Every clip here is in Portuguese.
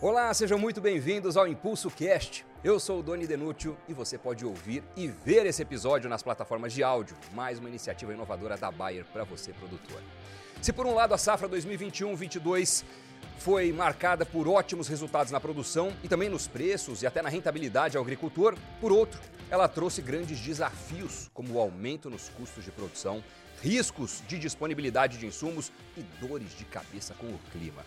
Olá, sejam muito bem-vindos ao Impulso Cast. Eu sou o Doni Denútil e você pode ouvir e ver esse episódio nas plataformas de áudio, mais uma iniciativa inovadora da Bayer para você, produtor. Se por um lado a safra 2021-22 foi marcada por ótimos resultados na produção e também nos preços e até na rentabilidade ao agricultor, por outro, ela trouxe grandes desafios, como o aumento nos custos de produção, riscos de disponibilidade de insumos e dores de cabeça com o clima.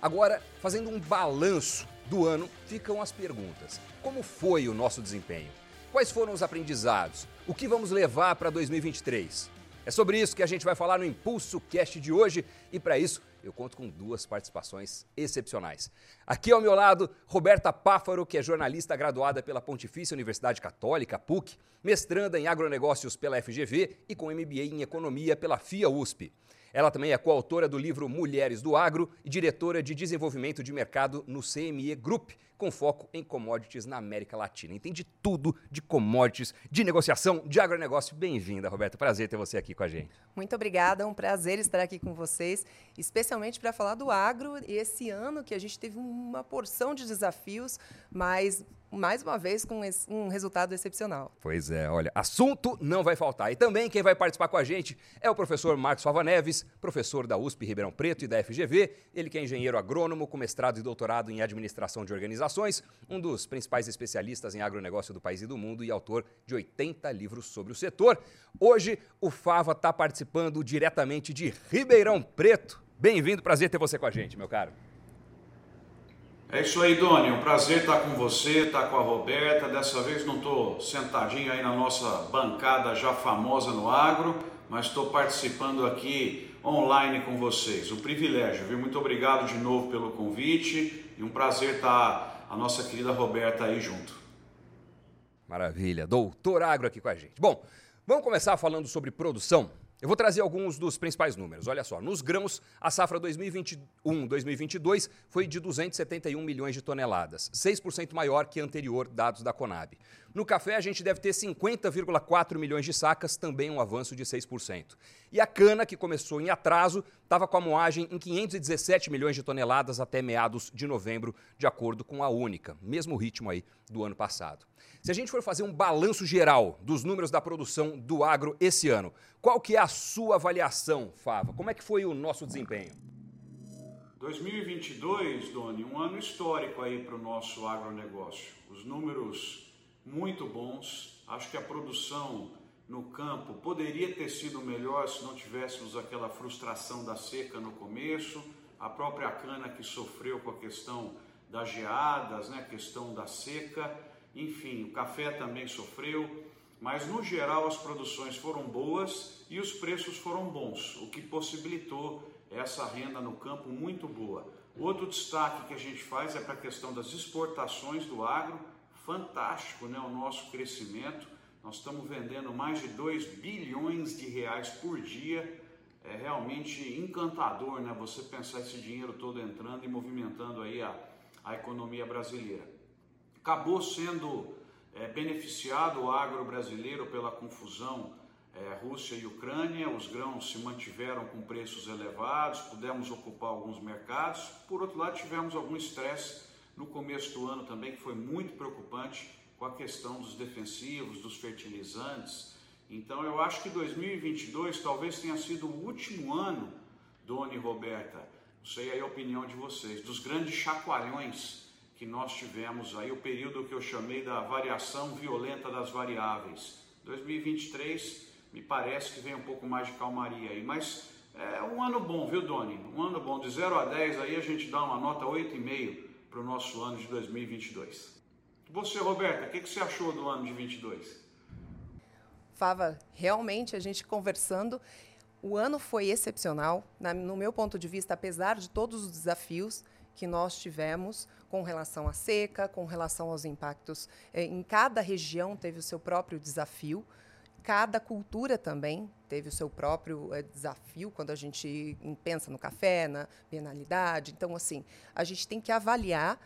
Agora, fazendo um balanço do ano, ficam as perguntas: como foi o nosso desempenho? Quais foram os aprendizados? O que vamos levar para 2023? É sobre isso que a gente vai falar no Impulso Cast de hoje e para isso eu conto com duas participações excepcionais. Aqui ao meu lado, Roberta Páfaro, que é jornalista graduada pela Pontifícia Universidade Católica, PUC, mestranda em agronegócios pela FGV e com MBA em economia pela FIA USP. Ela também é coautora do livro Mulheres do Agro e diretora de desenvolvimento de mercado no CME Group, com foco em commodities na América Latina. Entende tudo de commodities, de negociação, de agronegócio. Bem-vinda, Roberta. Prazer ter você aqui com a gente. Muito obrigada, é um prazer estar aqui com vocês, especialmente para falar do agro e esse ano que a gente teve uma porção de desafios, mas mais uma vez com um resultado excepcional. Pois é, olha, assunto não vai faltar. E também quem vai participar com a gente é o professor Marcos Fava Neves, professor da USP Ribeirão Preto e da FGV, ele que é engenheiro agrônomo com mestrado e doutorado em administração de organizações, um dos principais especialistas em agronegócio do país e do mundo e autor de 80 livros sobre o setor. Hoje o Fava está participando diretamente de Ribeirão Preto. Bem-vindo, prazer ter você com a gente, meu caro. É isso aí, Doni. Um prazer estar com você, estar com a Roberta. Dessa vez não estou sentadinho aí na nossa bancada já famosa no agro, mas estou participando aqui online com vocês. Um privilégio, viu? Muito obrigado de novo pelo convite e um prazer estar a nossa querida Roberta aí junto. Maravilha. Doutor Agro aqui com a gente. Bom, vamos começar falando sobre produção. Eu vou trazer alguns dos principais números. Olha só, nos grãos, a safra 2021-2022 foi de 271 milhões de toneladas, 6% maior que anterior, dados da Conab. No café, a gente deve ter 50,4 milhões de sacas, também um avanço de 6%. E a cana, que começou em atraso, estava com a moagem em 517 milhões de toneladas até meados de novembro, de acordo com a Única, mesmo ritmo aí do ano passado. Se a gente for fazer um balanço geral dos números da produção do agro esse ano, qual que é a sua avaliação, Fava? Como é que foi o nosso desempenho? 2022, Doni, um ano histórico aí para o nosso agronegócio. Os números muito bons. Acho que a produção no campo poderia ter sido melhor se não tivéssemos aquela frustração da seca no começo, a própria cana que sofreu com a questão das geadas, né, a questão da seca. Enfim, o café também sofreu, mas no geral as produções foram boas e os preços foram bons, o que possibilitou essa renda no campo muito boa. Outro destaque que a gente faz é para a questão das exportações do agro, fantástico né, o nosso crescimento. Nós estamos vendendo mais de 2 bilhões de reais por dia. É realmente encantador né, você pensar esse dinheiro todo entrando e movimentando aí a, a economia brasileira acabou sendo é, beneficiado o agro brasileiro pela confusão é, Rússia e Ucrânia, os grãos se mantiveram com preços elevados, pudemos ocupar alguns mercados. Por outro lado, tivemos algum estresse no começo do ano também, que foi muito preocupante com a questão dos defensivos, dos fertilizantes. Então, eu acho que 2022 talvez tenha sido o último ano, Dona e Roberta, não sei aí a opinião de vocês, dos grandes chacoalhões que nós tivemos aí o período que eu chamei da variação violenta das variáveis. 2023 me parece que vem um pouco mais de calmaria aí, mas é um ano bom, viu, Doni? Um ano bom, de 0 a 10 aí a gente dá uma nota 8,5 para o nosso ano de 2022. Você, Roberta, o que, que você achou do ano de 22? Fava, realmente a gente conversando, o ano foi excepcional, na, no meu ponto de vista, apesar de todos os desafios, que nós tivemos com relação à seca, com relação aos impactos. Eh, em cada região teve o seu próprio desafio, cada cultura também teve o seu próprio é, desafio quando a gente pensa no café, na penalidade. Então, assim, a gente tem que avaliar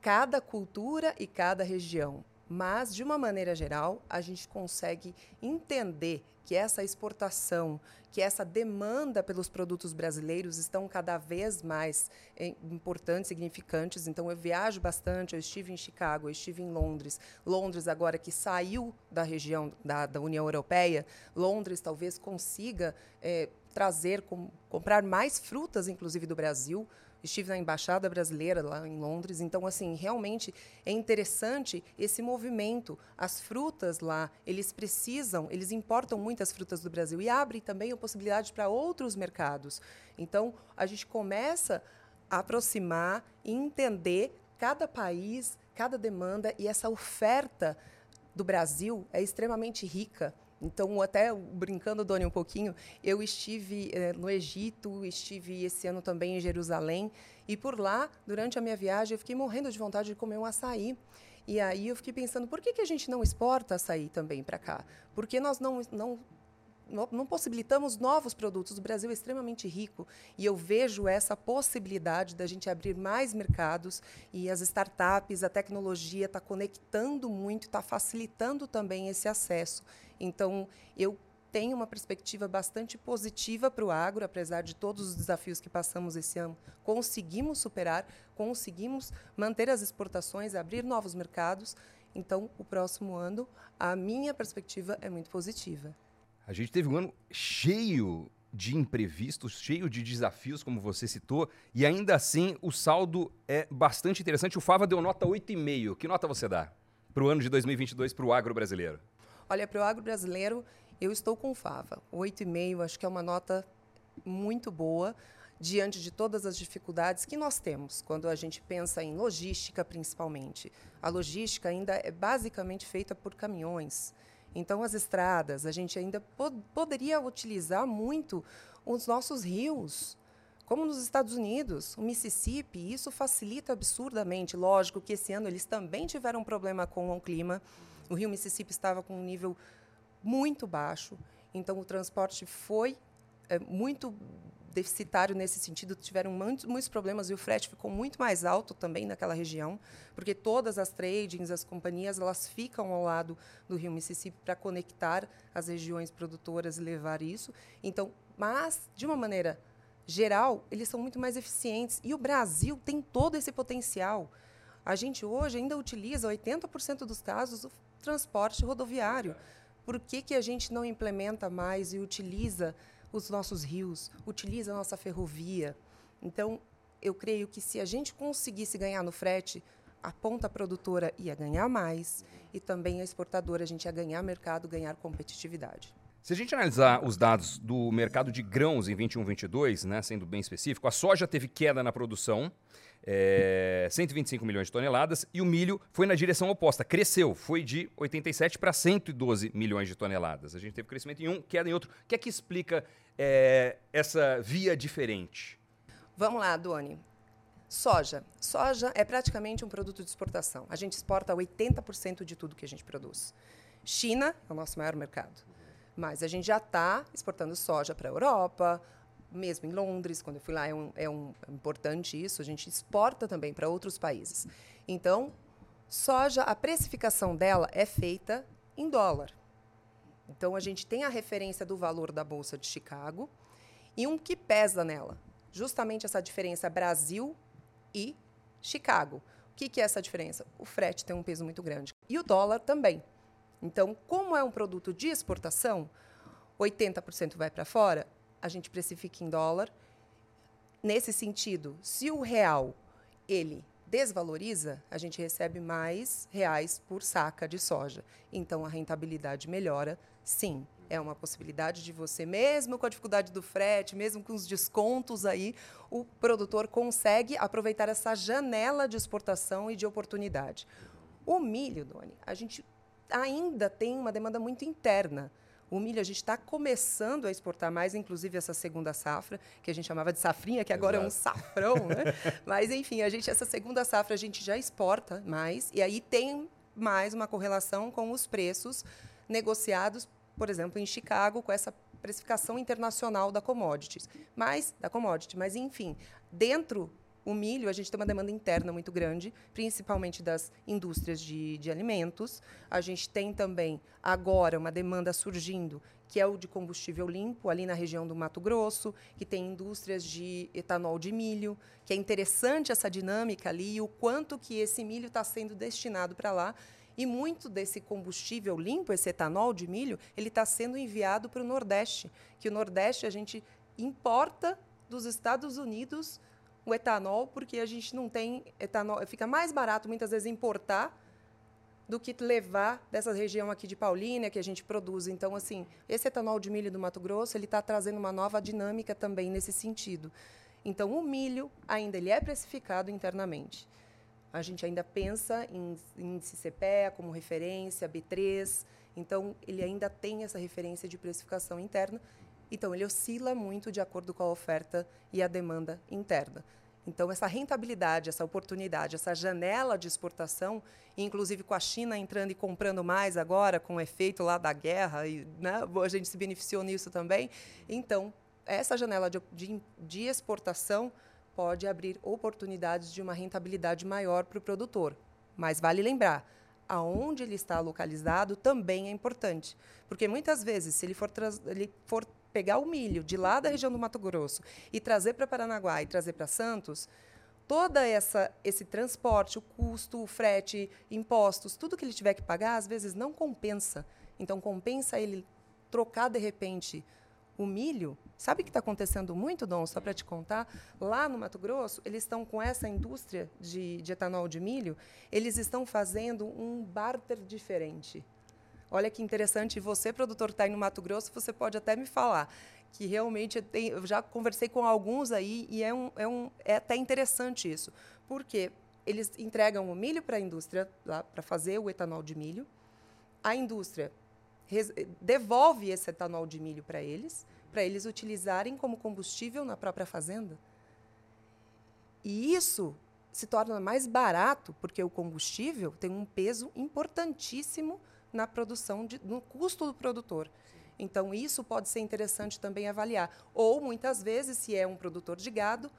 cada cultura e cada região. Mas, de uma maneira geral, a gente consegue entender que essa exportação, que essa demanda pelos produtos brasileiros estão cada vez mais eh, importantes, significantes. Então, eu viajo bastante, eu estive em Chicago, eu estive em Londres. Londres, agora que saiu da região da, da União Europeia, Londres talvez consiga é, trazer, com, comprar mais frutas, inclusive, do Brasil, estive na embaixada brasileira lá em Londres, então assim, realmente é interessante esse movimento. As frutas lá, eles precisam, eles importam muitas frutas do Brasil e abrem também a possibilidade para outros mercados. Então, a gente começa a aproximar e entender cada país, cada demanda e essa oferta do Brasil é extremamente rica. Então, até brincando, Doni, um pouquinho, eu estive eh, no Egito, estive esse ano também em Jerusalém, e por lá, durante a minha viagem, eu fiquei morrendo de vontade de comer um açaí. E aí eu fiquei pensando, por que, que a gente não exporta açaí também para cá? Por que nós não, não não possibilitamos novos produtos. O Brasil é extremamente rico e eu vejo essa possibilidade da gente abrir mais mercados e as startups, a tecnologia está conectando muito, está facilitando também esse acesso. Então, eu tenho uma perspectiva bastante positiva para o agro, apesar de todos os desafios que passamos esse ano. Conseguimos superar, conseguimos manter as exportações, abrir novos mercados. Então, o próximo ano, a minha perspectiva é muito positiva. A gente teve um ano cheio de imprevistos, cheio de desafios, como você citou, e ainda assim o saldo é bastante interessante. O Fava deu nota 8,5. Que nota você dá para o ano de 2022 para o agro brasileiro? Olha, para o agro brasileiro, eu estou com Fava. 8,5 acho que é uma nota muito boa diante de todas as dificuldades que nós temos quando a gente pensa em logística, principalmente. A logística ainda é basicamente feita por caminhões. Então, as estradas, a gente ainda pod poderia utilizar muito os nossos rios, como nos Estados Unidos, o Mississippi, isso facilita absurdamente. Lógico que esse ano eles também tiveram um problema com o clima, o rio Mississippi estava com um nível muito baixo, então o transporte foi é, muito deficitário nesse sentido, tiveram muitos, muitos, problemas e o frete ficou muito mais alto também naquela região, porque todas as tradings, as companhias, elas ficam ao lado do rio Mississippi para conectar as regiões produtoras e levar isso. Então, mas de uma maneira geral, eles são muito mais eficientes e o Brasil tem todo esse potencial. A gente hoje ainda utiliza 80% dos casos o transporte rodoviário. Por que, que a gente não implementa mais e utiliza os nossos rios, utiliza a nossa ferrovia? Então, eu creio que se a gente conseguisse ganhar no frete, a ponta produtora ia ganhar mais e também a exportadora a gente ia ganhar mercado, ganhar competitividade. Se a gente analisar os dados do mercado de grãos em 21, 22, né, sendo bem específico, a soja teve queda na produção, é, 125 milhões de toneladas, e o milho foi na direção oposta, cresceu, foi de 87 para 112 milhões de toneladas. A gente teve crescimento em um, queda em outro. O que é que explica é, essa via diferente? Vamos lá, Doni. Soja. Soja é praticamente um produto de exportação. A gente exporta 80% de tudo que a gente produz. China é o nosso maior mercado. Mas a gente já está exportando soja para a Europa, mesmo em Londres, quando eu fui lá, é, um, é, um, é importante isso, a gente exporta também para outros países. Então, soja, a precificação dela é feita em dólar. Então, a gente tem a referência do valor da Bolsa de Chicago e um que pesa nela, justamente essa diferença Brasil e Chicago. O que, que é essa diferença? O frete tem um peso muito grande. E o dólar também. Então, como é um produto de exportação, 80% vai para fora, a gente precifica em dólar. Nesse sentido, se o real ele desvaloriza, a gente recebe mais reais por saca de soja. Então a rentabilidade melhora, sim. É uma possibilidade de você, mesmo com a dificuldade do frete, mesmo com os descontos aí, o produtor consegue aproveitar essa janela de exportação e de oportunidade. O milho, Doni, a gente ainda tem uma demanda muito interna. O milho a gente está começando a exportar mais, inclusive essa segunda safra, que a gente chamava de safrinha, que agora Exato. é um safrão, né? Mas enfim, a gente essa segunda safra a gente já exporta mais e aí tem mais uma correlação com os preços negociados, por exemplo, em Chicago, com essa precificação internacional da commodities. Mas da commodity, mas enfim, dentro o milho, a gente tem uma demanda interna muito grande, principalmente das indústrias de, de alimentos. A gente tem também, agora, uma demanda surgindo, que é o de combustível limpo, ali na região do Mato Grosso, que tem indústrias de etanol de milho, que é interessante essa dinâmica ali, e o quanto que esse milho está sendo destinado para lá. E muito desse combustível limpo, esse etanol de milho, ele está sendo enviado para o Nordeste, que o Nordeste a gente importa dos Estados Unidos o etanol, porque a gente não tem etanol. Fica mais barato, muitas vezes, importar do que levar dessa região aqui de Paulínia, que a gente produz. Então, assim, esse etanol de milho do Mato Grosso, ele está trazendo uma nova dinâmica também nesse sentido. Então, o milho ainda ele é precificado internamente. A gente ainda pensa em índice como referência, B3. Então, ele ainda tem essa referência de precificação interna. Então, ele oscila muito de acordo com a oferta e a demanda interna. Então, essa rentabilidade, essa oportunidade, essa janela de exportação, inclusive com a China entrando e comprando mais agora, com o efeito lá da guerra, e né, a gente se beneficiou nisso também. Então, essa janela de, de, de exportação pode abrir oportunidades de uma rentabilidade maior para o produtor. Mas vale lembrar, aonde ele está localizado também é importante. Porque muitas vezes, se ele for, ele for pegar o milho de lá da região do Mato Grosso e trazer para Paranaguá e trazer para Santos, toda essa esse transporte, o custo, o frete, impostos, tudo que ele tiver que pagar, às vezes não compensa. Então compensa ele trocar de repente o milho. Sabe o que está acontecendo muito, Dom? Só para te contar, lá no Mato Grosso, eles estão com essa indústria de, de etanol de milho, eles estão fazendo um barter diferente. Olha que interessante, você, produtor, está aí no Mato Grosso, você pode até me falar que realmente tem, eu já conversei com alguns aí e é, um, é, um, é até interessante isso. Porque eles entregam o milho para a indústria para fazer o etanol de milho, a indústria devolve esse etanol de milho para eles, para eles utilizarem como combustível na própria fazenda. E isso se torna mais barato, porque o combustível tem um peso importantíssimo na produção, de, no custo do produtor. Então, isso pode ser interessante também avaliar. Ou, muitas vezes, se é um produtor de gado,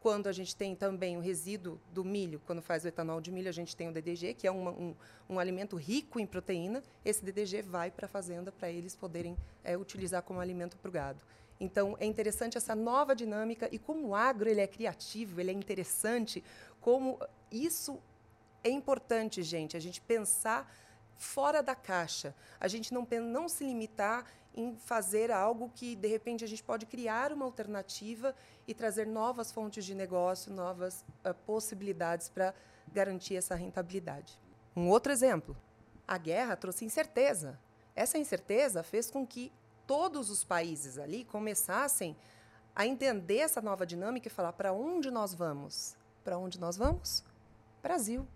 quando a gente tem também o resíduo do milho, quando faz o etanol de milho, a gente tem o DDG, que é uma, um, um alimento rico em proteína. Esse DDG vai para a fazenda para eles poderem é, utilizar como alimento para o gado. Então, é interessante essa nova dinâmica e como o agro ele é criativo, ele é interessante, como isso é importante, gente, a gente pensar fora da caixa. A gente não, não se limitar em fazer algo que, de repente, a gente pode criar uma alternativa e trazer novas fontes de negócio, novas uh, possibilidades para garantir essa rentabilidade. Um outro exemplo: a guerra trouxe incerteza. Essa incerteza fez com que todos os países ali começassem a entender essa nova dinâmica e falar para onde nós vamos? Para onde nós vamos? Brasil.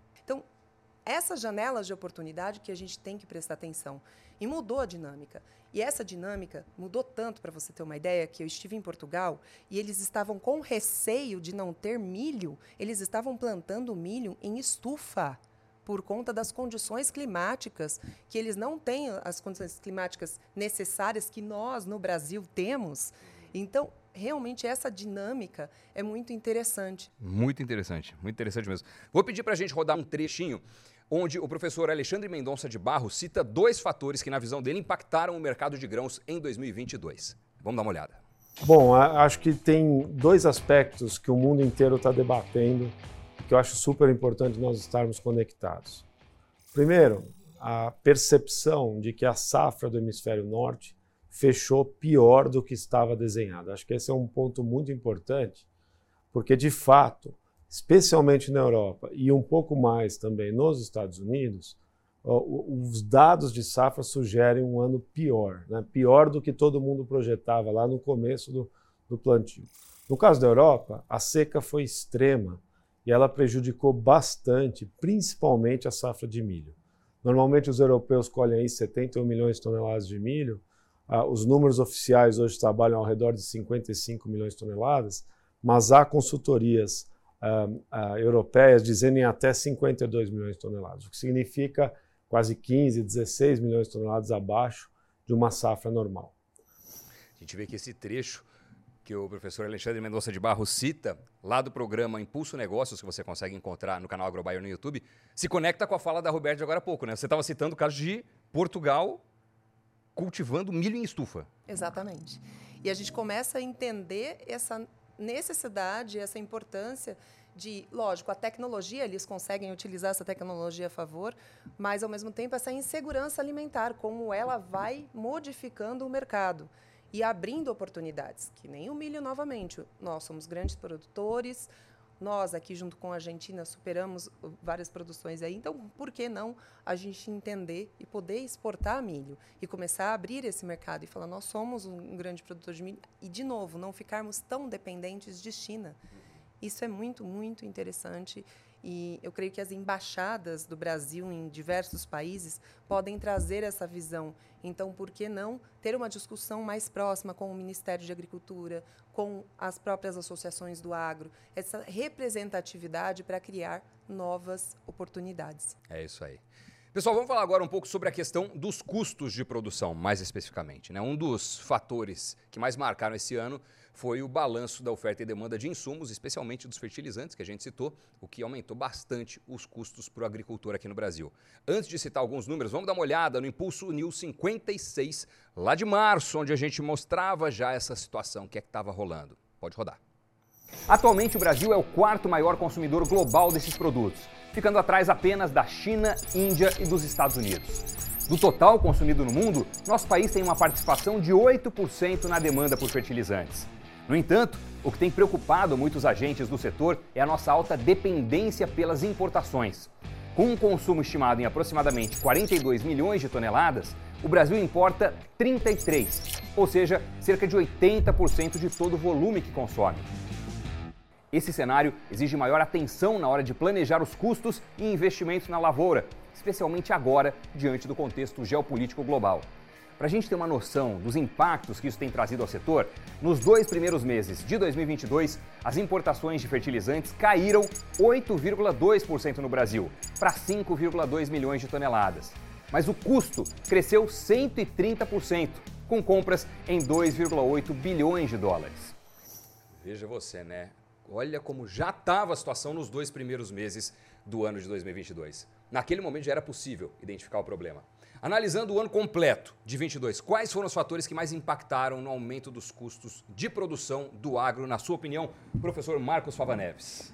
Essas janelas de oportunidade que a gente tem que prestar atenção. E mudou a dinâmica. E essa dinâmica mudou tanto, para você ter uma ideia, que eu estive em Portugal e eles estavam com receio de não ter milho, eles estavam plantando milho em estufa por conta das condições climáticas, que eles não têm as condições climáticas necessárias que nós no Brasil temos. Então, realmente essa dinâmica é muito interessante. Muito interessante, muito interessante mesmo. Vou pedir para a gente rodar um trechinho onde o professor Alexandre Mendonça de Barro cita dois fatores que, na visão dele, impactaram o mercado de grãos em 2022. Vamos dar uma olhada. Bom, acho que tem dois aspectos que o mundo inteiro está debatendo que eu acho super importante nós estarmos conectados. Primeiro, a percepção de que a safra do hemisfério norte fechou pior do que estava desenhado. Acho que esse é um ponto muito importante, porque de fato especialmente na Europa e um pouco mais também nos Estados Unidos, os dados de safra sugerem um ano pior, né? pior do que todo mundo projetava lá no começo do, do plantio. No caso da Europa, a seca foi extrema e ela prejudicou bastante, principalmente a safra de milho. Normalmente os europeus colhem aí 71 milhões de toneladas de milho, ah, os números oficiais hoje trabalham ao redor de 55 milhões de toneladas, mas há consultorias uh, uh, europeias dizendo até 52 milhões de toneladas, o que significa quase 15, 16 milhões de toneladas abaixo de uma safra normal. A gente vê que esse trecho que o professor Alexandre Mendonça de Barros cita, lá do programa Impulso Negócios, que você consegue encontrar no canal Agrobaio no YouTube, se conecta com a fala da Roberta de agora há pouco, né? Você estava citando o caso de Portugal cultivando milho em estufa. Exatamente. E a gente começa a entender essa necessidade, essa importância de, lógico, a tecnologia, eles conseguem utilizar essa tecnologia a favor, mas, ao mesmo tempo, essa insegurança alimentar, como ela vai modificando o mercado e abrindo oportunidades, que nem o milho novamente. Nós somos grandes produtores, nós aqui junto com a Argentina superamos várias produções aí, então por que não a gente entender e poder exportar milho e começar a abrir esse mercado e falar nós somos um grande produtor de milho e de novo não ficarmos tão dependentes de China. Isso é muito, muito interessante e eu creio que as embaixadas do Brasil em diversos países podem trazer essa visão. Então, por que não ter uma discussão mais próxima com o Ministério de Agricultura, com as próprias associações do agro, essa representatividade para criar novas oportunidades? É isso aí. Pessoal, vamos falar agora um pouco sobre a questão dos custos de produção, mais especificamente. Né? Um dos fatores que mais marcaram esse ano foi o balanço da oferta e demanda de insumos, especialmente dos fertilizantes, que a gente citou, o que aumentou bastante os custos para o agricultor aqui no Brasil. Antes de citar alguns números, vamos dar uma olhada no Impulso News 56, lá de março, onde a gente mostrava já essa situação, o que é que estava rolando. Pode rodar. Atualmente, o Brasil é o quarto maior consumidor global desses produtos, ficando atrás apenas da China, Índia e dos Estados Unidos. Do total consumido no mundo, nosso país tem uma participação de 8% na demanda por fertilizantes. No entanto, o que tem preocupado muitos agentes do setor é a nossa alta dependência pelas importações. Com um consumo estimado em aproximadamente 42 milhões de toneladas, o Brasil importa 33, ou seja, cerca de 80% de todo o volume que consome. Esse cenário exige maior atenção na hora de planejar os custos e investimentos na lavoura, especialmente agora, diante do contexto geopolítico global. Para a gente ter uma noção dos impactos que isso tem trazido ao setor, nos dois primeiros meses de 2022, as importações de fertilizantes caíram 8,2% no Brasil, para 5,2 milhões de toneladas. Mas o custo cresceu 130%, com compras em 2,8 bilhões de dólares. Veja você, né? Olha como já estava a situação nos dois primeiros meses do ano de 2022. Naquele momento já era possível identificar o problema. Analisando o ano completo de 22, quais foram os fatores que mais impactaram no aumento dos custos de produção do agro, na sua opinião, professor Marcos Fava Neves?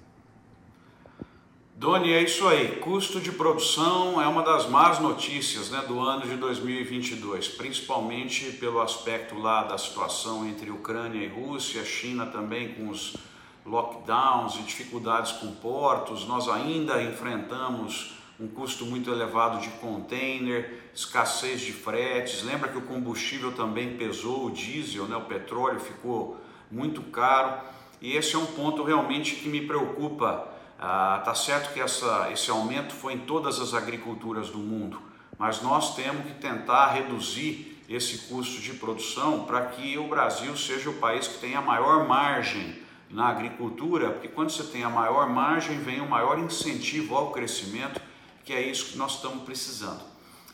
Doni, é isso aí. Custo de produção é uma das más notícias né, do ano de 2022, principalmente pelo aspecto lá da situação entre Ucrânia e Rússia, China também com os lockdowns e dificuldades com portos. Nós ainda enfrentamos um custo muito elevado de container, escassez de fretes. Lembra que o combustível também pesou, o diesel, né, o petróleo ficou muito caro. E esse é um ponto realmente que me preocupa. Ah, tá certo que essa, esse aumento foi em todas as agriculturas do mundo, mas nós temos que tentar reduzir esse custo de produção para que o Brasil seja o país que tenha a maior margem na agricultura, porque quando você tem a maior margem, vem o maior incentivo ao crescimento que é isso que nós estamos precisando.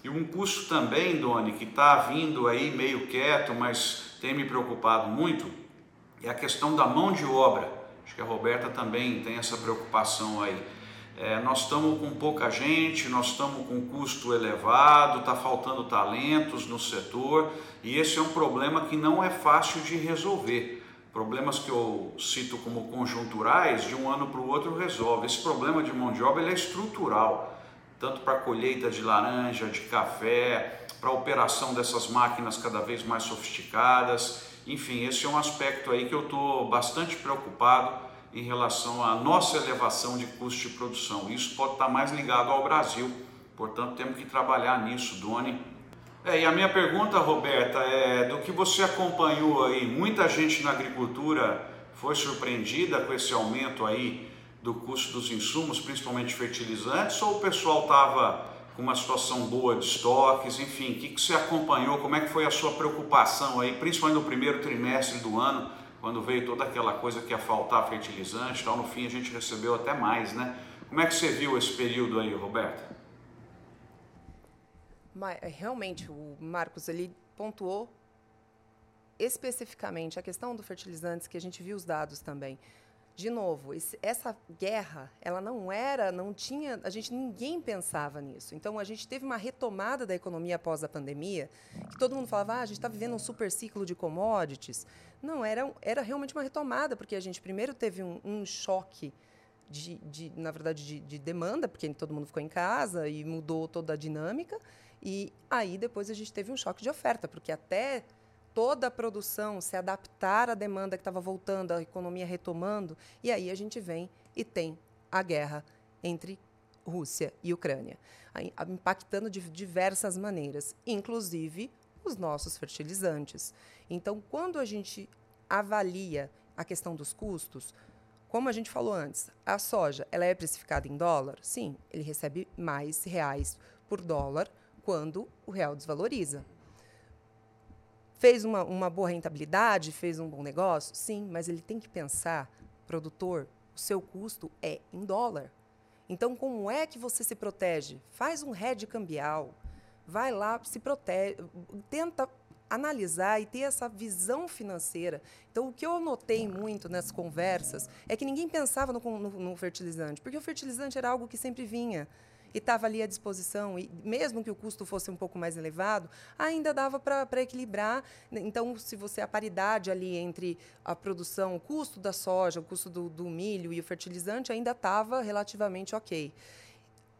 E um custo também, Doni, que está vindo aí meio quieto, mas tem me preocupado muito, é a questão da mão de obra. Acho que a Roberta também tem essa preocupação aí. É, nós estamos com pouca gente, nós estamos com custo elevado, está faltando talentos no setor e esse é um problema que não é fácil de resolver. Problemas que eu cito como conjunturais, de um ano para o outro resolve. Esse problema de mão de obra é estrutural tanto para a colheita de laranja, de café, para a operação dessas máquinas cada vez mais sofisticadas. Enfim, esse é um aspecto aí que eu estou bastante preocupado em relação à nossa elevação de custo de produção. Isso pode estar mais ligado ao Brasil, portanto temos que trabalhar nisso, Doni. É, e a minha pergunta, Roberta, é do que você acompanhou aí, muita gente na agricultura foi surpreendida com esse aumento aí do custo dos insumos, principalmente fertilizantes, ou o pessoal estava com uma situação boa de estoques, enfim, o que, que você acompanhou, como é que foi a sua preocupação aí, principalmente no primeiro trimestre do ano, quando veio toda aquela coisa que ia faltar fertilizante, tal, no fim a gente recebeu até mais, né? Como é que você viu esse período aí, Roberta? Realmente, o Marcos ele pontuou especificamente a questão do fertilizantes, que a gente viu os dados também. De novo, esse, essa guerra, ela não era, não tinha, a gente ninguém pensava nisso. Então a gente teve uma retomada da economia após a pandemia, que todo mundo falava, ah, a gente está vivendo um super ciclo de commodities. Não, era, era realmente uma retomada, porque a gente primeiro teve um, um choque de, de, na verdade, de, de demanda, porque todo mundo ficou em casa e mudou toda a dinâmica. E aí depois a gente teve um choque de oferta, porque até toda a produção se adaptar à demanda que estava voltando, a economia retomando, e aí a gente vem e tem a guerra entre Rússia e Ucrânia, impactando de diversas maneiras, inclusive os nossos fertilizantes. Então, quando a gente avalia a questão dos custos, como a gente falou antes, a soja ela é precificada em dólar? Sim, ele recebe mais reais por dólar quando o real desvaloriza. Fez uma, uma boa rentabilidade, fez um bom negócio? Sim, mas ele tem que pensar, produtor, o seu custo é em dólar. Então, como é que você se protege? Faz um hedge cambial. Vai lá, se protege, tenta analisar e ter essa visão financeira. Então, o que eu notei muito nas conversas é que ninguém pensava no, no, no fertilizante, porque o fertilizante era algo que sempre vinha e estava ali à disposição. E mesmo que o custo fosse um pouco mais elevado, ainda dava para equilibrar. Então, se você a paridade ali entre a produção, o custo da soja, o custo do, do milho e o fertilizante ainda estava relativamente ok.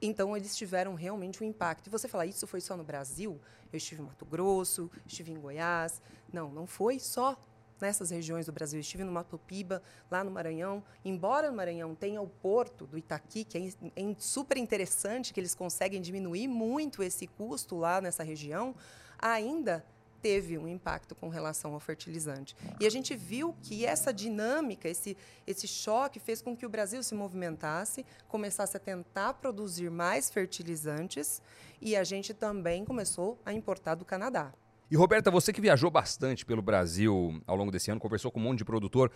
Então, eles tiveram realmente um impacto. E você fala, isso foi só no Brasil? Eu estive em Mato Grosso, estive em Goiás. Não, não foi só nessas regiões do Brasil. Estive no Mato Piba, lá no Maranhão. Embora no Maranhão tenha o porto do Itaqui, que é, é super interessante, que eles conseguem diminuir muito esse custo lá nessa região, ainda teve um impacto com relação ao fertilizante. E a gente viu que essa dinâmica, esse, esse choque, fez com que o Brasil se movimentasse, começasse a tentar produzir mais fertilizantes e a gente também começou a importar do Canadá. E Roberta, você que viajou bastante pelo Brasil ao longo desse ano, conversou com um monte de produtor.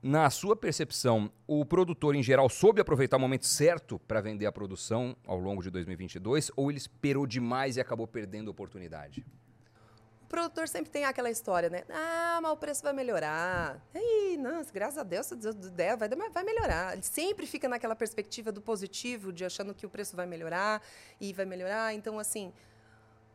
Na sua percepção, o produtor em geral soube aproveitar o momento certo para vender a produção ao longo de 2022 ou ele esperou demais e acabou perdendo a oportunidade? O produtor sempre tem aquela história, né? Ah, mas o preço vai melhorar. Ei, nossa, graças a Deus, Deus vai, vai melhorar. Ele sempre fica naquela perspectiva do positivo, de achando que o preço vai melhorar e vai melhorar. Então, assim,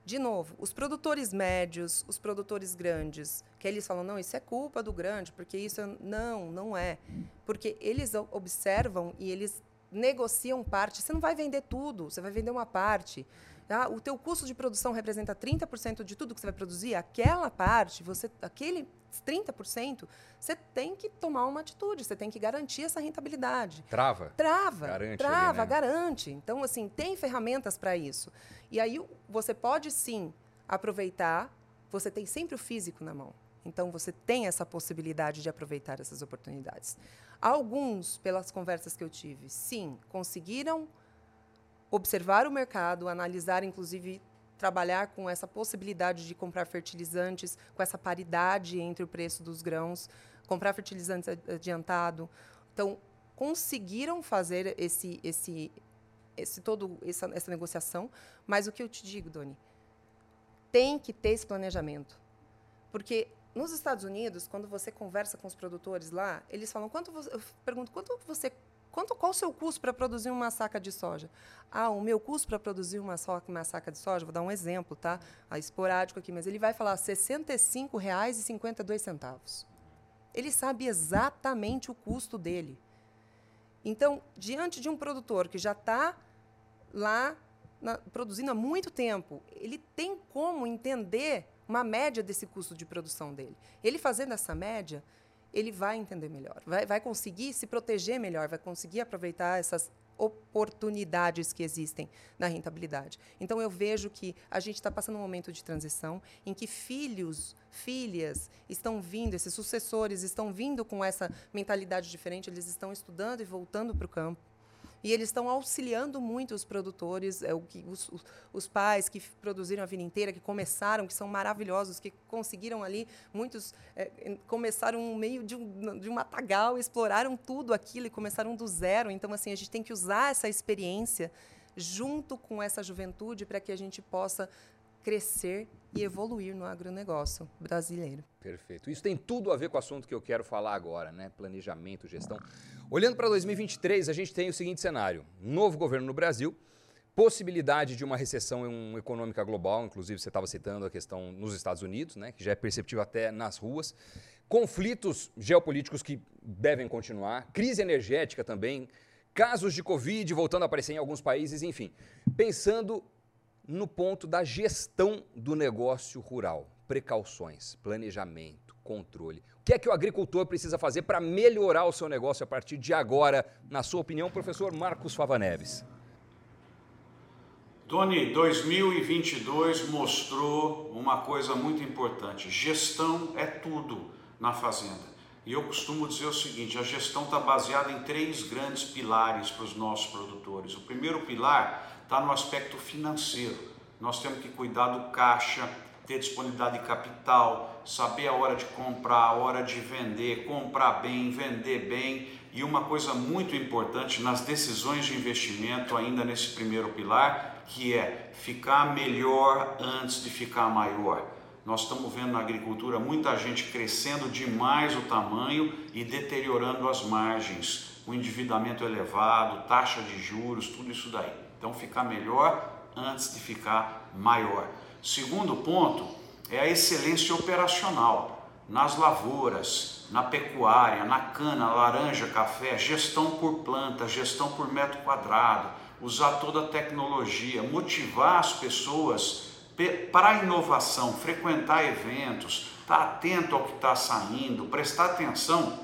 de novo, os produtores médios, os produtores grandes, que eles falam, não, isso é culpa do grande, porque isso é... Não, não é. Porque eles observam e eles negociam parte. Você não vai vender tudo, você vai vender uma parte. Tá? O teu custo de produção representa 30% de tudo que você vai produzir. Aquela parte, você, aquele 30%, você tem que tomar uma atitude, você tem que garantir essa rentabilidade. Trava? Trava. Garante trava, ali, né? garante. Então, assim, tem ferramentas para isso. E aí você pode sim aproveitar, você tem sempre o físico na mão. Então, você tem essa possibilidade de aproveitar essas oportunidades. Alguns, pelas conversas que eu tive, sim, conseguiram observar o mercado, analisar, inclusive, trabalhar com essa possibilidade de comprar fertilizantes, com essa paridade entre o preço dos grãos, comprar fertilizantes adiantado. Então, conseguiram fazer esse, esse, esse todo essa, essa negociação, mas o que eu te digo, Doni, tem que ter esse planejamento, porque nos Estados Unidos, quando você conversa com os produtores lá, eles falam quanto você, eu pergunto quanto você Quanto, qual o seu custo para produzir uma saca de soja? Ah, o meu custo para produzir uma, uma saca de soja, vou dar um exemplo, tá? Ah, esporádico aqui, mas ele vai falar R$ 65,52. Ele sabe exatamente o custo dele. Então, diante de um produtor que já está lá na, produzindo há muito tempo, ele tem como entender uma média desse custo de produção dele. Ele fazendo essa média, ele vai entender melhor, vai, vai conseguir se proteger melhor, vai conseguir aproveitar essas oportunidades que existem na rentabilidade. Então eu vejo que a gente está passando um momento de transição em que filhos, filhas estão vindo, esses sucessores estão vindo com essa mentalidade diferente, eles estão estudando e voltando para o campo e eles estão auxiliando muito os produtores, é, o que, os, os, pais que produziram a vida inteira, que começaram, que são maravilhosos, que conseguiram ali, muitos é, começaram no meio de um, de um matagal, exploraram tudo aquilo e começaram do zero. Então, assim, a gente tem que usar essa experiência junto com essa juventude para que a gente possa crescer e evoluir no agronegócio brasileiro. Perfeito. Isso tem tudo a ver com o assunto que eu quero falar agora, né? Planejamento, gestão. Olhando para 2023, a gente tem o seguinte cenário: novo governo no Brasil, possibilidade de uma recessão econômica global, inclusive você estava citando a questão nos Estados Unidos, né, que já é perceptível até nas ruas, conflitos geopolíticos que devem continuar, crise energética também, casos de Covid voltando a aparecer em alguns países, enfim. Pensando no ponto da gestão do negócio rural, precauções, planejamento, controle. O que é que o agricultor precisa fazer para melhorar o seu negócio a partir de agora, na sua opinião, professor Marcos Fava Neves? Tony, 2022 mostrou uma coisa muito importante: gestão é tudo na fazenda. E eu costumo dizer o seguinte: a gestão está baseada em três grandes pilares para os nossos produtores. O primeiro pilar está no aspecto financeiro. Nós temos que cuidar do caixa, ter disponibilidade de capital, saber a hora de comprar, a hora de vender, comprar bem, vender bem. E uma coisa muito importante nas decisões de investimento, ainda nesse primeiro pilar, que é ficar melhor antes de ficar maior. Nós estamos vendo na agricultura muita gente crescendo demais o tamanho e deteriorando as margens, o endividamento elevado, taxa de juros, tudo isso daí. Então, ficar melhor antes de ficar maior. Segundo ponto é a excelência operacional nas lavouras, na pecuária, na cana, laranja, café, gestão por planta, gestão por metro quadrado, usar toda a tecnologia, motivar as pessoas para a inovação, frequentar eventos, estar tá atento ao que está saindo, prestar atenção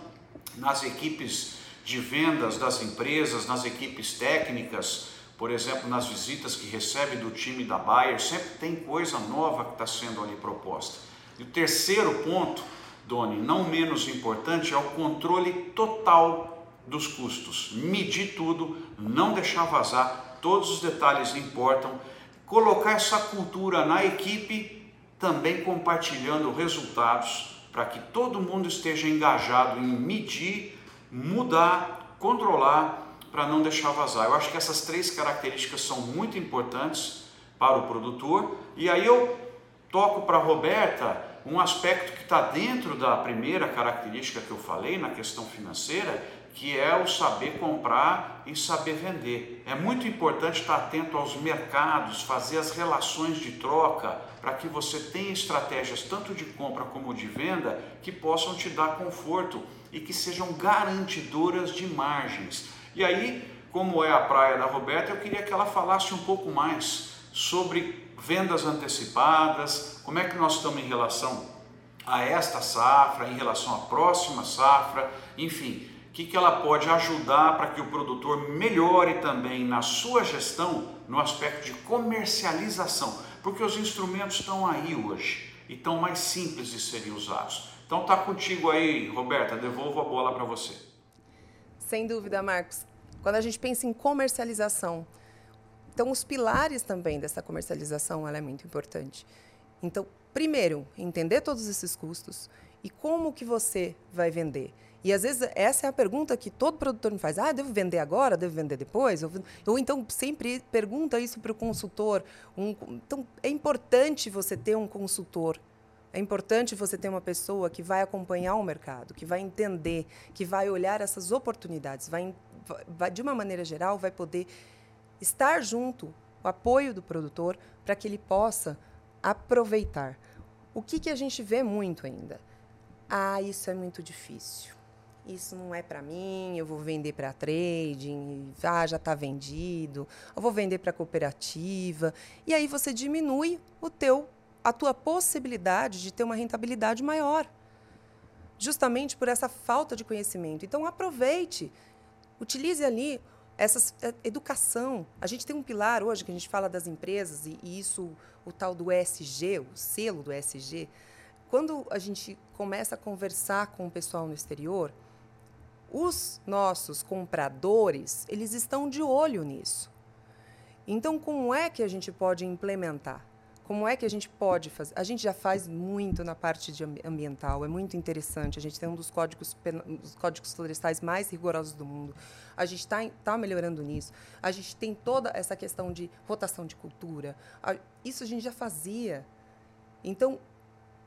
nas equipes de vendas das empresas, nas equipes técnicas, por exemplo, nas visitas que recebe do time da Bayer, sempre tem coisa nova que está sendo ali proposta. E o terceiro ponto, Doni, não menos importante, é o controle total dos custos. Medir tudo, não deixar vazar, todos os detalhes importam. Colocar essa cultura na equipe, também compartilhando resultados, para que todo mundo esteja engajado em medir, mudar, controlar para não deixar vazar. Eu acho que essas três características são muito importantes para o produtor. E aí eu toco para a Roberta um aspecto que está dentro da primeira característica que eu falei na questão financeira, que é o saber comprar e saber vender. É muito importante estar atento aos mercados, fazer as relações de troca, para que você tenha estratégias tanto de compra como de venda que possam te dar conforto e que sejam garantidoras de margens. E aí, como é a praia da Roberta, eu queria que ela falasse um pouco mais sobre vendas antecipadas, como é que nós estamos em relação a esta safra, em relação à próxima safra, enfim, o que, que ela pode ajudar para que o produtor melhore também na sua gestão no aspecto de comercialização, porque os instrumentos estão aí hoje e estão mais simples de serem usados. Então tá contigo aí, Roberta, devolvo a bola para você. Sem dúvida, Marcos. Quando a gente pensa em comercialização, então os pilares também dessa comercialização ela é muito importante. Então, primeiro, entender todos esses custos e como que você vai vender. E às vezes essa é a pergunta que todo produtor me faz: ah, devo vender agora, devo vender depois? Ou, ou então sempre pergunta isso para o consultor. Um, então é importante você ter um consultor é importante você ter uma pessoa que vai acompanhar o mercado, que vai entender, que vai olhar essas oportunidades, vai, vai de uma maneira geral, vai poder estar junto, o apoio do produtor, para que ele possa aproveitar. O que, que a gente vê muito ainda? Ah, isso é muito difícil. Isso não é para mim, eu vou vender para trading, ah, já está vendido, eu vou vender para cooperativa. E aí você diminui o teu a tua possibilidade de ter uma rentabilidade maior. Justamente por essa falta de conhecimento. Então, aproveite, utilize ali essa é, educação. A gente tem um pilar hoje que a gente fala das empresas, e, isso, o tal do ESG, o selo do ESG. Quando a gente começa a conversar com o pessoal no exterior, os nossos compradores, eles estão de olho nisso. Então, como é que a gente pode implementar? Como é que a gente pode fazer? A gente já faz muito na parte de ambiental, é muito interessante. A gente tem um dos códigos, dos códigos florestais mais rigorosos do mundo. A gente está tá melhorando nisso. A gente tem toda essa questão de rotação de cultura. Isso a gente já fazia. Então,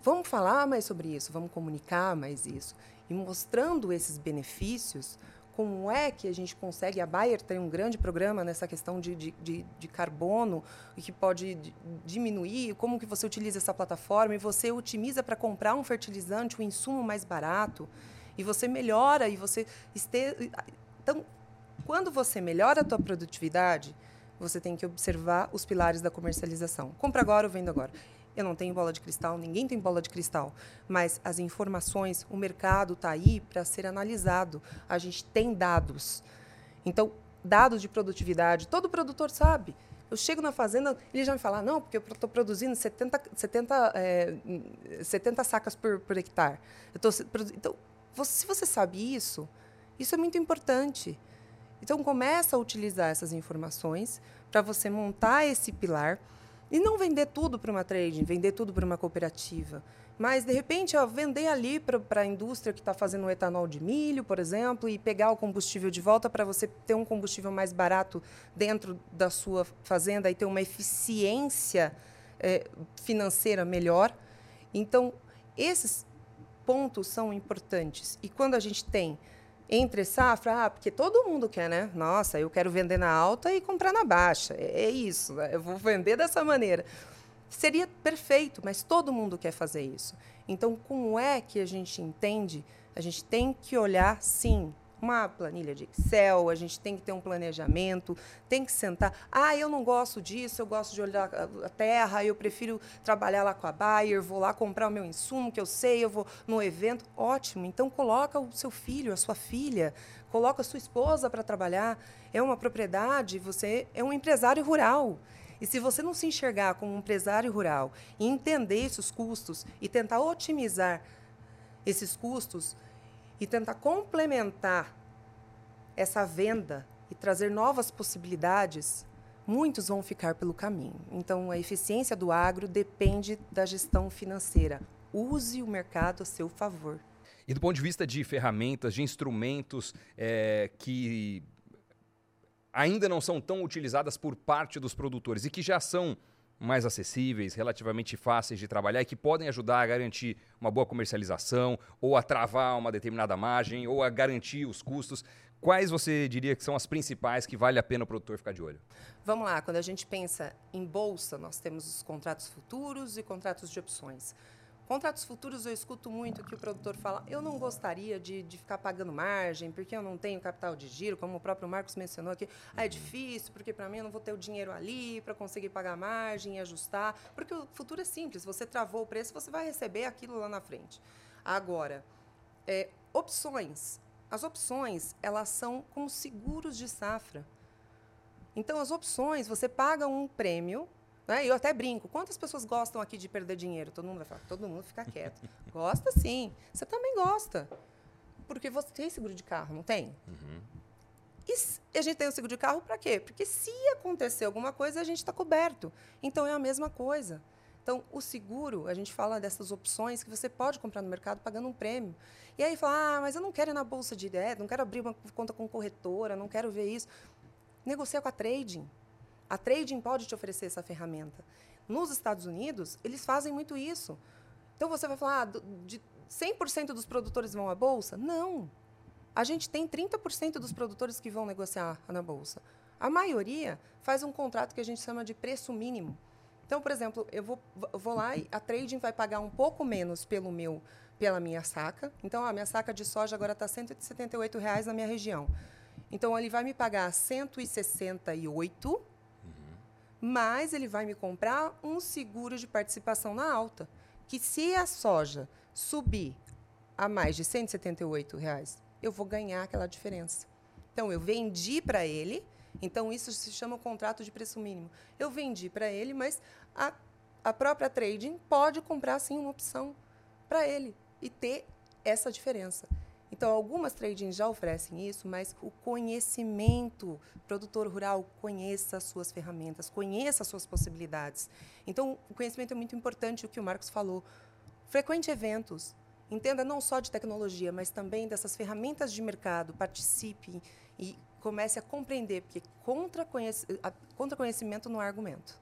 vamos falar mais sobre isso, vamos comunicar mais isso. E mostrando esses benefícios, como é que a gente consegue. A Bayer tem um grande programa nessa questão de, de, de, de carbono e que pode diminuir, como que você utiliza essa plataforma e você otimiza para comprar um fertilizante, um insumo mais barato, e você melhora e você este... Então, quando você melhora a tua produtividade, você tem que observar os pilares da comercialização. Compra agora ou vendo agora. Eu não tenho bola de cristal, ninguém tem bola de cristal, mas as informações, o mercado está aí para ser analisado. A gente tem dados. Então, dados de produtividade, todo produtor sabe. Eu chego na fazenda, ele já me fala, não, porque eu estou produzindo 70, 70, é, 70 sacas por, por hectare. Tô, então, você, se você sabe isso, isso é muito importante. Então, começa a utilizar essas informações para você montar esse pilar e não vender tudo para uma trading, vender tudo para uma cooperativa. Mas, de repente, ó, vender ali para a indústria que está fazendo o etanol de milho, por exemplo, e pegar o combustível de volta para você ter um combustível mais barato dentro da sua fazenda e ter uma eficiência é, financeira melhor. Então, esses pontos são importantes. E quando a gente tem entre safra, ah, porque todo mundo quer, né? Nossa, eu quero vender na alta e comprar na baixa. É, é isso, né? eu vou vender dessa maneira. Seria perfeito, mas todo mundo quer fazer isso. Então, como é que a gente entende? A gente tem que olhar, sim, uma planilha de Excel, a gente tem que ter um planejamento, tem que sentar. Ah, eu não gosto disso, eu gosto de olhar a terra, eu prefiro trabalhar lá com a Bayer, vou lá comprar o meu insumo que eu sei, eu vou no evento. Ótimo. Então coloca o seu filho, a sua filha, coloca a sua esposa para trabalhar. É uma propriedade, você é um empresário rural. E se você não se enxergar como um empresário rural e entender esses custos e tentar otimizar esses custos, e tentar complementar essa venda e trazer novas possibilidades, muitos vão ficar pelo caminho. Então, a eficiência do agro depende da gestão financeira. Use o mercado a seu favor. E do ponto de vista de ferramentas, de instrumentos é, que ainda não são tão utilizadas por parte dos produtores e que já são mais acessíveis, relativamente fáceis de trabalhar e que podem ajudar a garantir uma boa comercialização, ou a travar uma determinada margem, ou a garantir os custos. Quais você diria que são as principais que vale a pena o produtor ficar de olho? Vamos lá, quando a gente pensa em bolsa, nós temos os contratos futuros e contratos de opções. Contratos futuros eu escuto muito que o produtor fala: eu não gostaria de, de ficar pagando margem, porque eu não tenho capital de giro, como o próprio Marcos mencionou aqui. Ah, é difícil, porque para mim eu não vou ter o dinheiro ali para conseguir pagar margem e ajustar. Porque o futuro é simples: você travou o preço, você vai receber aquilo lá na frente. Agora, é, opções. As opções, elas são como seguros de safra. Então, as opções, você paga um prêmio né? Eu até brinco. Quantas pessoas gostam aqui de perder dinheiro? Todo mundo vai falar, todo mundo fica quieto. Gosta sim. Você também gosta. Porque você tem seguro de carro, não tem? Uhum. E a gente tem o seguro de carro para quê? Porque se acontecer alguma coisa, a gente está coberto. Então é a mesma coisa. Então, o seguro, a gente fala dessas opções que você pode comprar no mercado pagando um prêmio. E aí fala, ah, mas eu não quero ir na bolsa de ideia, não quero abrir uma conta com corretora, não quero ver isso. Negocia com a trading. A trading pode te oferecer essa ferramenta. Nos Estados Unidos, eles fazem muito isso. Então você vai falar, ah, de 100% dos produtores vão à bolsa? Não. A gente tem 30% dos produtores que vão negociar na bolsa. A maioria faz um contrato que a gente chama de preço mínimo. Então, por exemplo, eu vou, vou lá e a trading vai pagar um pouco menos pelo meu, pela minha saca. Então, a minha saca de soja agora está 178 reais na minha região. Então, ele vai me pagar 168 mas ele vai me comprar um seguro de participação na alta, que se a soja subir a mais de 178 reais, eu vou ganhar aquela diferença. Então eu vendi para ele, então isso se chama contrato de preço mínimo. Eu vendi para ele, mas a, a própria trading pode comprar sim uma opção para ele e ter essa diferença. Então, algumas trading já oferecem isso, mas o conhecimento, produtor rural, conheça as suas ferramentas, conheça as suas possibilidades. Então, o conhecimento é muito importante, o que o Marcos falou. Frequente eventos, entenda não só de tecnologia, mas também dessas ferramentas de mercado, participe e comece a compreender, porque contra, conhecimento não há argumento.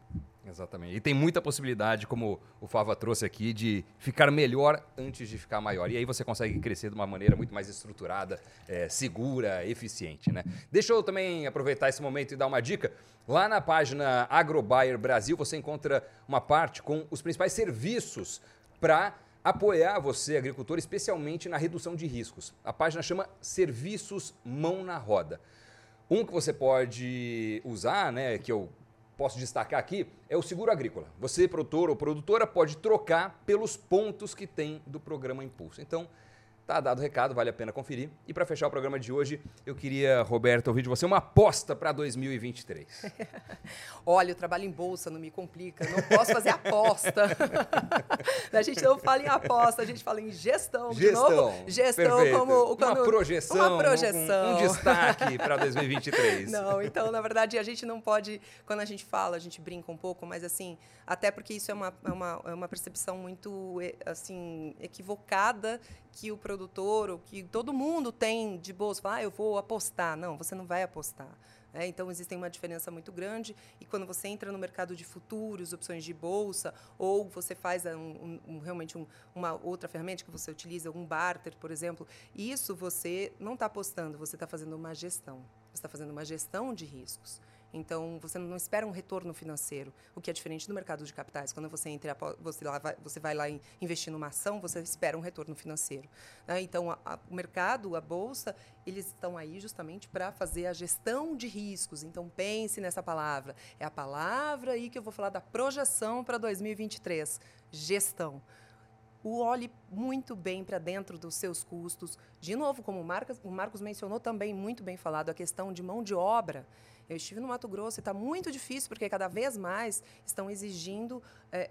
Exatamente. E tem muita possibilidade, como o Fava trouxe aqui, de ficar melhor antes de ficar maior. E aí você consegue crescer de uma maneira muito mais estruturada, é, segura, eficiente. Né? Deixa eu também aproveitar esse momento e dar uma dica. Lá na página AgroBuyer Brasil você encontra uma parte com os principais serviços para apoiar você, agricultor, especialmente na redução de riscos. A página chama Serviços Mão na Roda. Um que você pode usar, né, que eu posso destacar aqui, é o seguro agrícola. Você, produtor ou produtora, pode trocar pelos pontos que tem do programa Impulso. Então, Tá dado o recado, vale a pena conferir. E para fechar o programa de hoje, eu queria, Roberto, ouvir de você uma aposta para 2023. Olha, eu trabalho em bolsa, não me complica, não posso fazer aposta. a gente não fala em aposta, a gente fala em gestão. Gestão. De novo, gestão perfeito. como quando, uma projeção, uma projeção. Um, um destaque para 2023. Não, então, na verdade, a gente não pode, quando a gente fala, a gente brinca um pouco, mas assim, até porque isso é uma, é uma, é uma percepção muito assim equivocada que o produtor, ou que todo mundo tem de bolsa, ah, eu vou apostar. Não, você não vai apostar. É, então, existe uma diferença muito grande. E quando você entra no mercado de futuros, opções de bolsa, ou você faz um, um, um, realmente uma outra ferramenta que você utiliza, um barter, por exemplo, isso você não está apostando, você está fazendo uma gestão. Você está fazendo uma gestão de riscos. Então, você não espera um retorno financeiro, o que é diferente do mercado de capitais. Quando você entra, você, lá vai, você vai lá investir numa ação, você espera um retorno financeiro. Né? Então, a, a, o mercado, a bolsa, eles estão aí justamente para fazer a gestão de riscos. Então, pense nessa palavra. É a palavra aí que eu vou falar da projeção para 2023. Gestão o olhe muito bem para dentro dos seus custos. De novo, como o Marcos, o Marcos mencionou também muito bem falado, a questão de mão de obra. Eu estive no Mato Grosso e está muito difícil, porque cada vez mais estão exigindo é,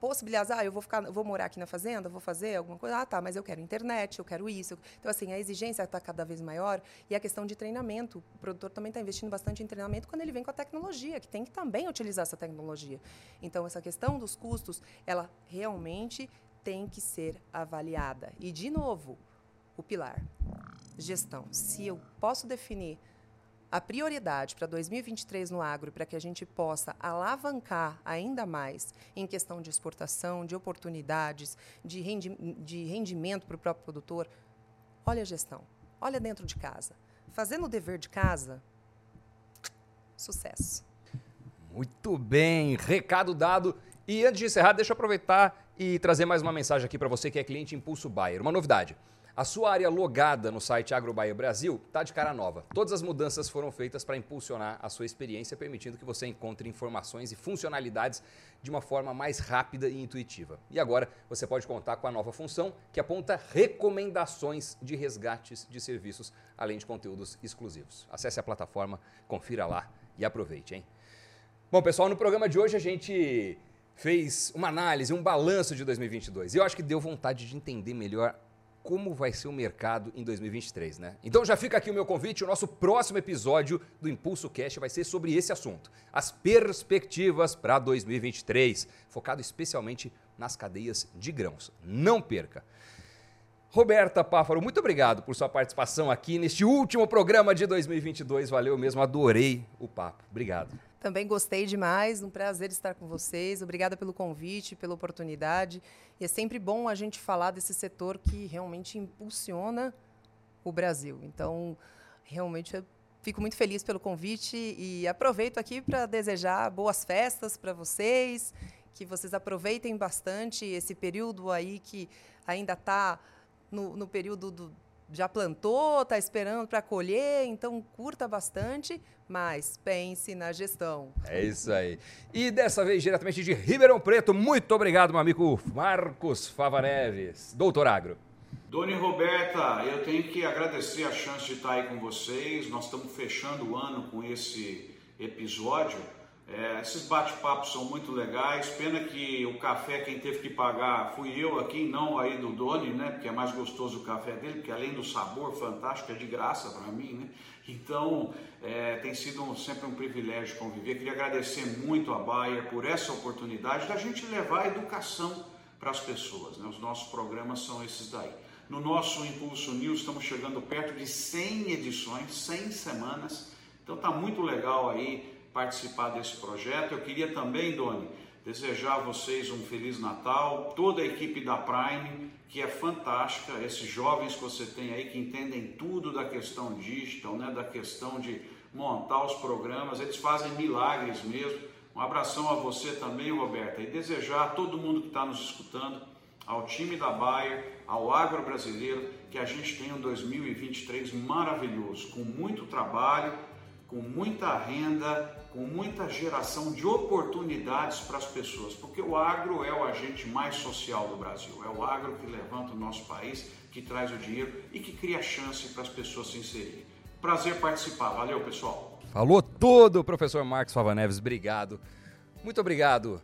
possibilidades. Ah, eu vou, ficar, vou morar aqui na fazenda, vou fazer alguma coisa. Ah, tá, mas eu quero internet, eu quero isso. Então, assim, a exigência está cada vez maior e a questão de treinamento. O produtor também está investindo bastante em treinamento quando ele vem com a tecnologia, que tem que também utilizar essa tecnologia. Então, essa questão dos custos, ela realmente tem que ser avaliada. E, de novo, o pilar, gestão. Se eu posso definir a prioridade para 2023 no agro, para que a gente possa alavancar ainda mais em questão de exportação, de oportunidades, de, rendi de rendimento para o próprio produtor, olha a gestão, olha dentro de casa. Fazendo o dever de casa, sucesso. Muito bem, recado dado. E antes de encerrar, deixa eu aproveitar e trazer mais uma mensagem aqui para você que é cliente Impulso Bayer. Uma novidade. A sua área logada no site AgroBaia Brasil está de cara nova. Todas as mudanças foram feitas para impulsionar a sua experiência, permitindo que você encontre informações e funcionalidades de uma forma mais rápida e intuitiva. E agora você pode contar com a nova função que aponta recomendações de resgates de serviços, além de conteúdos exclusivos. Acesse a plataforma, confira lá e aproveite, hein? Bom, pessoal, no programa de hoje a gente fez uma análise, um balanço de 2022. E eu acho que deu vontade de entender melhor como vai ser o mercado em 2023, né? Então já fica aqui o meu convite, o nosso próximo episódio do Impulso Cash vai ser sobre esse assunto, as perspectivas para 2023, focado especialmente nas cadeias de grãos. Não perca. Roberta Páfaro, muito obrigado por sua participação aqui neste último programa de 2022. Valeu mesmo, adorei o papo. Obrigado. Também gostei demais, um prazer estar com vocês. Obrigada pelo convite, pela oportunidade. E é sempre bom a gente falar desse setor que realmente impulsiona o Brasil. Então, realmente eu fico muito feliz pelo convite e aproveito aqui para desejar boas festas para vocês, que vocês aproveitem bastante esse período aí que ainda está no, no período do já plantou, está esperando para colher, então curta bastante, mas pense na gestão. É isso aí. E dessa vez, diretamente de Ribeirão Preto, muito obrigado, meu amigo Marcos Favareves, doutor Agro. Dona Roberta, eu tenho que agradecer a chance de estar aí com vocês. Nós estamos fechando o ano com esse episódio. É, esses bate-papos são muito legais. Pena que o café quem teve que pagar fui eu aqui, não aí do Doni, né? Porque é mais gostoso o café dele, porque além do sabor fantástico é de graça para mim, né? Então é, tem sido um, sempre um privilégio conviver. Queria agradecer muito a Bayer por essa oportunidade da gente levar a educação para as pessoas. Né? Os nossos programas são esses daí. No nosso Impulso News estamos chegando perto de 100 edições, 100 semanas. Então tá muito legal aí participar desse projeto. Eu queria também, Doni, desejar a vocês um feliz Natal, toda a equipe da Prime, que é fantástica, esses jovens que você tem aí que entendem tudo da questão digital, né, da questão de montar os programas, eles fazem milagres mesmo. Um abração a você também, Roberta, e desejar a todo mundo que está nos escutando, ao time da Bayer, ao agro brasileiro, que a gente tenha um 2023 maravilhoso, com muito trabalho, com muita renda, com muita geração de oportunidades para as pessoas, porque o agro é o agente mais social do Brasil, é o agro que levanta o nosso país, que traz o dinheiro e que cria chance para as pessoas se inserirem. Prazer participar, valeu pessoal. Falou todo, professor Marcos Fava Neves, obrigado. Muito obrigado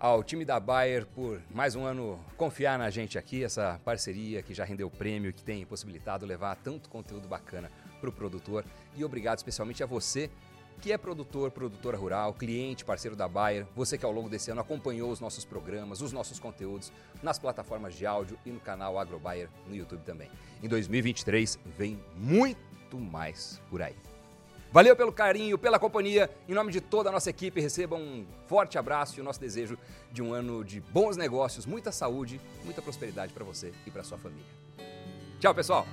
ao time da Bayer por mais um ano confiar na gente aqui, essa parceria que já rendeu prêmio, que tem possibilitado levar tanto conteúdo bacana para o produtor. E obrigado especialmente a você que é produtor, produtora rural, cliente, parceiro da Bayer, você que ao longo desse ano acompanhou os nossos programas, os nossos conteúdos nas plataformas de áudio e no canal AgroBayer no YouTube também. Em 2023 vem muito mais por aí. Valeu pelo carinho, pela companhia. Em nome de toda a nossa equipe, receba um forte abraço e o nosso desejo de um ano de bons negócios, muita saúde, muita prosperidade para você e para sua família. Tchau, pessoal!